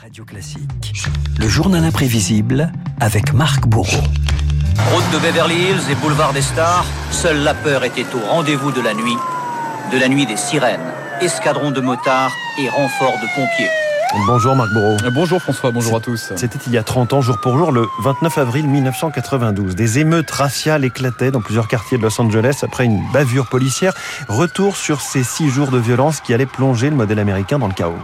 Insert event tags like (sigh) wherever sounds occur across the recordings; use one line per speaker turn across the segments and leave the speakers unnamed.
Radio Classique. Le journal imprévisible avec Marc Bourreau.
Route de Beverly Hills et boulevard des Stars, seule la peur était au rendez-vous de la nuit, de la nuit des sirènes, escadron de motards et renforts de pompiers.
Bonjour Marc Bourreau.
Bonjour François, bonjour à tous.
C'était il y a 30 ans, jour pour jour, le 29 avril 1992. Des émeutes raciales éclataient dans plusieurs quartiers de Los Angeles après une bavure policière. Retour sur ces six jours de violence qui allaient plonger le modèle américain dans le chaos.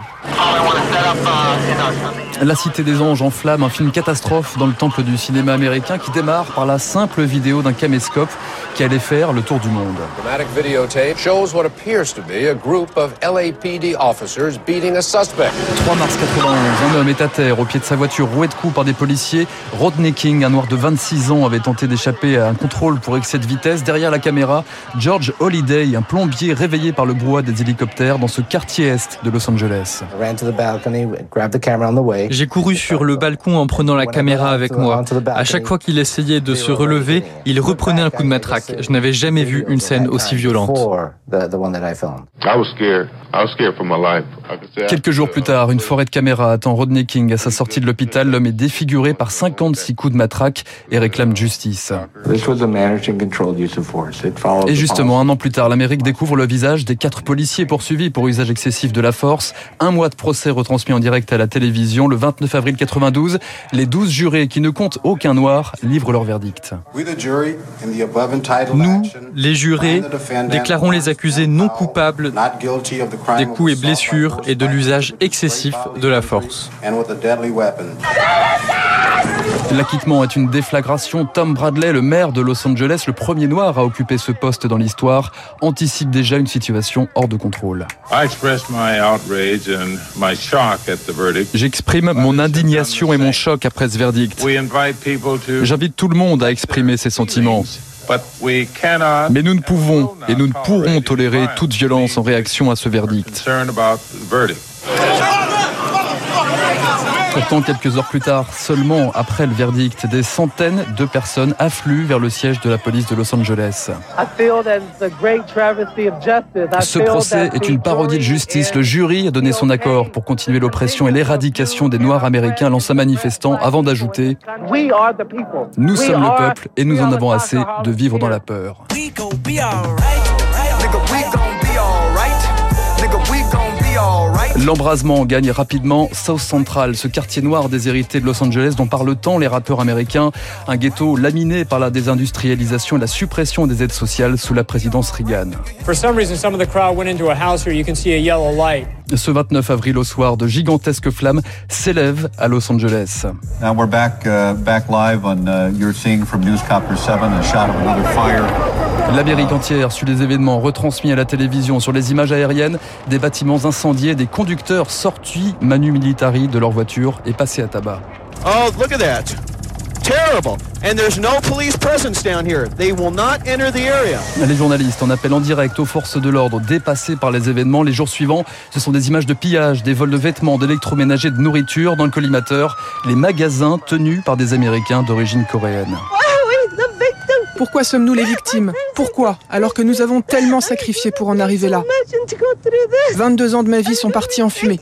La Cité des Anges en flammes, un film catastrophe dans le temple du cinéma américain qui démarre par la simple vidéo d'un caméscope qui allait faire le tour du monde.
3
mars 91, un homme est à terre au pied de sa voiture roué de coups par des policiers. Rodney King, un noir de 26 ans, avait tenté d'échapper à un contrôle pour excès de vitesse. Derrière la caméra, George Holiday, un plombier réveillé par le brouhaha des hélicoptères dans ce quartier est de Los Angeles.
J'ai couru sur le balcon en prenant la caméra avec moi. À chaque fois qu'il essayait de se relever, il reprenait un coup de matraque. Je n'avais jamais vu une scène aussi violente.
Quelques jours plus tard, une forêt de caméras attend Rodney King à sa sortie de l'hôpital. L'homme est défiguré par 56 coups de matraque et réclame justice. Et justement, un an plus tard, l'Amérique découvre le visage des quatre policiers poursuivis pour usage excessif de la force. Un mois de procès retransmis en direct à la télévision le 29 avril 92. Les 12 jurés qui ne comptent aucun noir livrent leur verdict.
Nous, les jurés, déclarons les accusés non coupables des coups et blessures et de l'usage excessif de la force.
L'acquittement est une déflagration. Tom Bradley, le maire de Los Angeles, le premier noir à occuper ce poste dans l'histoire, anticipe déjà une situation hors de contrôle. J'exprime mon indignation et mon choc après ce verdict. J'invite tout le monde à exprimer ses sentiments. Mais nous ne pouvons et nous ne pourrons tolérer toute violence en réaction à ce verdict. Pourtant, quelques heures plus tard, seulement après le verdict, des centaines de personnes affluent vers le siège de la police de Los Angeles. Ce procès est une parodie de justice. Le jury a donné son accord pour continuer l'oppression et l'éradication des Noirs américains, lança manifestant avant d'ajouter Nous sommes le peuple et nous en avons assez de vivre dans la peur. L'embrasement gagne rapidement South Central, ce quartier noir déshérité de Los Angeles dont parlent tant les rappeurs américains. Un ghetto laminé par la désindustrialisation et la suppression des aides sociales sous la présidence Reagan. Ce 29 avril au soir, de gigantesques flammes s'élèvent à Los Angeles.
Now we're back, uh, back live on, uh, you're seeing from Newscopter 7 a shot of another fire.
L'Amérique entière suit les événements retransmis à la télévision sur les images aériennes, des bâtiments incendiés, des conducteurs sortis manu militari de leur voiture et passés à tabac.
Oh, look at that. Terrible. And there's no police presence down here. They will not enter the area.
Les journalistes en appellent en direct aux forces de l'ordre dépassées par les événements. Les jours suivants, ce sont des images de pillage, des vols de vêtements, d'électroménager, de nourriture dans le collimateur, les magasins tenus par des Américains d'origine coréenne.
Pourquoi sommes-nous les victimes Pourquoi Alors que nous avons tellement sacrifié pour en arriver là. 22 ans de ma vie sont partis en fumée.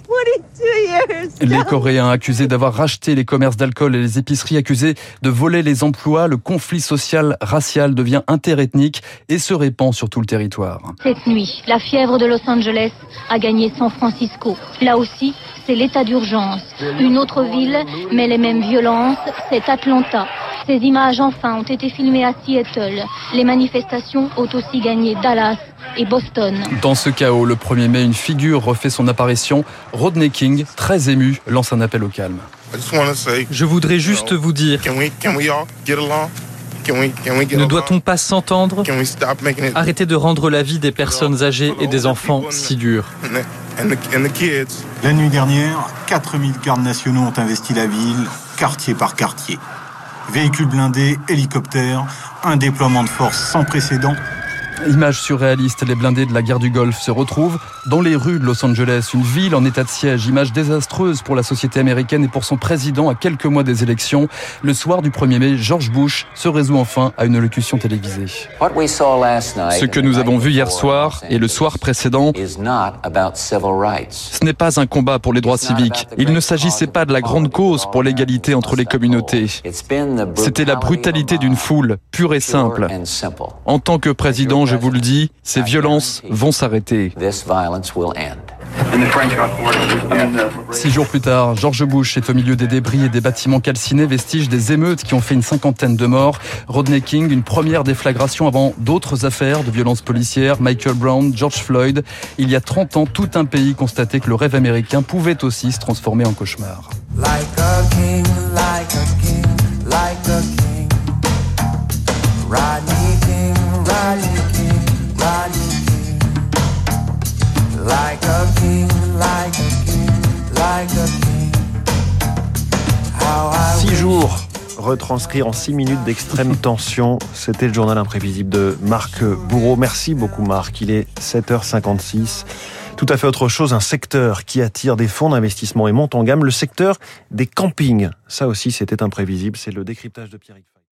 Les Coréens accusés d'avoir racheté les commerces d'alcool et les épiceries accusés de voler les emplois, le conflit social racial devient interethnique et se répand sur tout le territoire.
Cette nuit, la fièvre de Los Angeles a gagné San Francisco. Là aussi, c'est l'état d'urgence. Une autre ville, mais les mêmes violences, c'est Atlanta. Ces images enfin ont été filmées à Seattle. Les manifestations ont aussi gagné Dallas et Boston.
Dans ce chaos, le 1er mai, une figure refait son apparition. Rodney King, très ému, lance un appel au calme.
Je voudrais juste vous dire, ne doit-on pas s'entendre? Arrêtez de rendre la vie des personnes âgées et des enfants si dure.
La nuit dernière, 4000 gardes nationaux ont investi la ville, quartier par quartier. Véhicules blindés, hélicoptères, un déploiement de force sans précédent
Image surréaliste, les blindés de la guerre du Golfe se retrouvent dans les rues de Los Angeles, une ville en état de siège. Image désastreuse pour la société américaine et pour son président à quelques mois des élections. Le soir du 1er mai, George Bush se résout enfin à une locution télévisée.
Ce que nous avons vu hier soir et le soir précédent, ce n'est pas un combat pour les droits civiques. Il ne s'agissait pas de la grande cause pour l'égalité entre les communautés. C'était la brutalité d'une foule, pure et simple. En tant que président, je vous le dis, ces violences vont s'arrêter.
Six jours plus tard, George Bush est au milieu des débris et des bâtiments calcinés, vestiges des émeutes qui ont fait une cinquantaine de morts. Rodney King, une première déflagration avant d'autres affaires de violences policières, Michael Brown, George Floyd. Il y a 30 ans, tout un pays constatait que le rêve américain pouvait aussi se transformer en cauchemar.
Jours retranscrits en six minutes d'extrême (laughs) tension. C'était le journal imprévisible de Marc Bourreau. Merci beaucoup Marc. Il est 7h56. Tout à fait autre chose, un secteur qui attire des fonds d'investissement et monte en gamme, le secteur des campings. Ça aussi, c'était imprévisible. C'est le décryptage de Pierre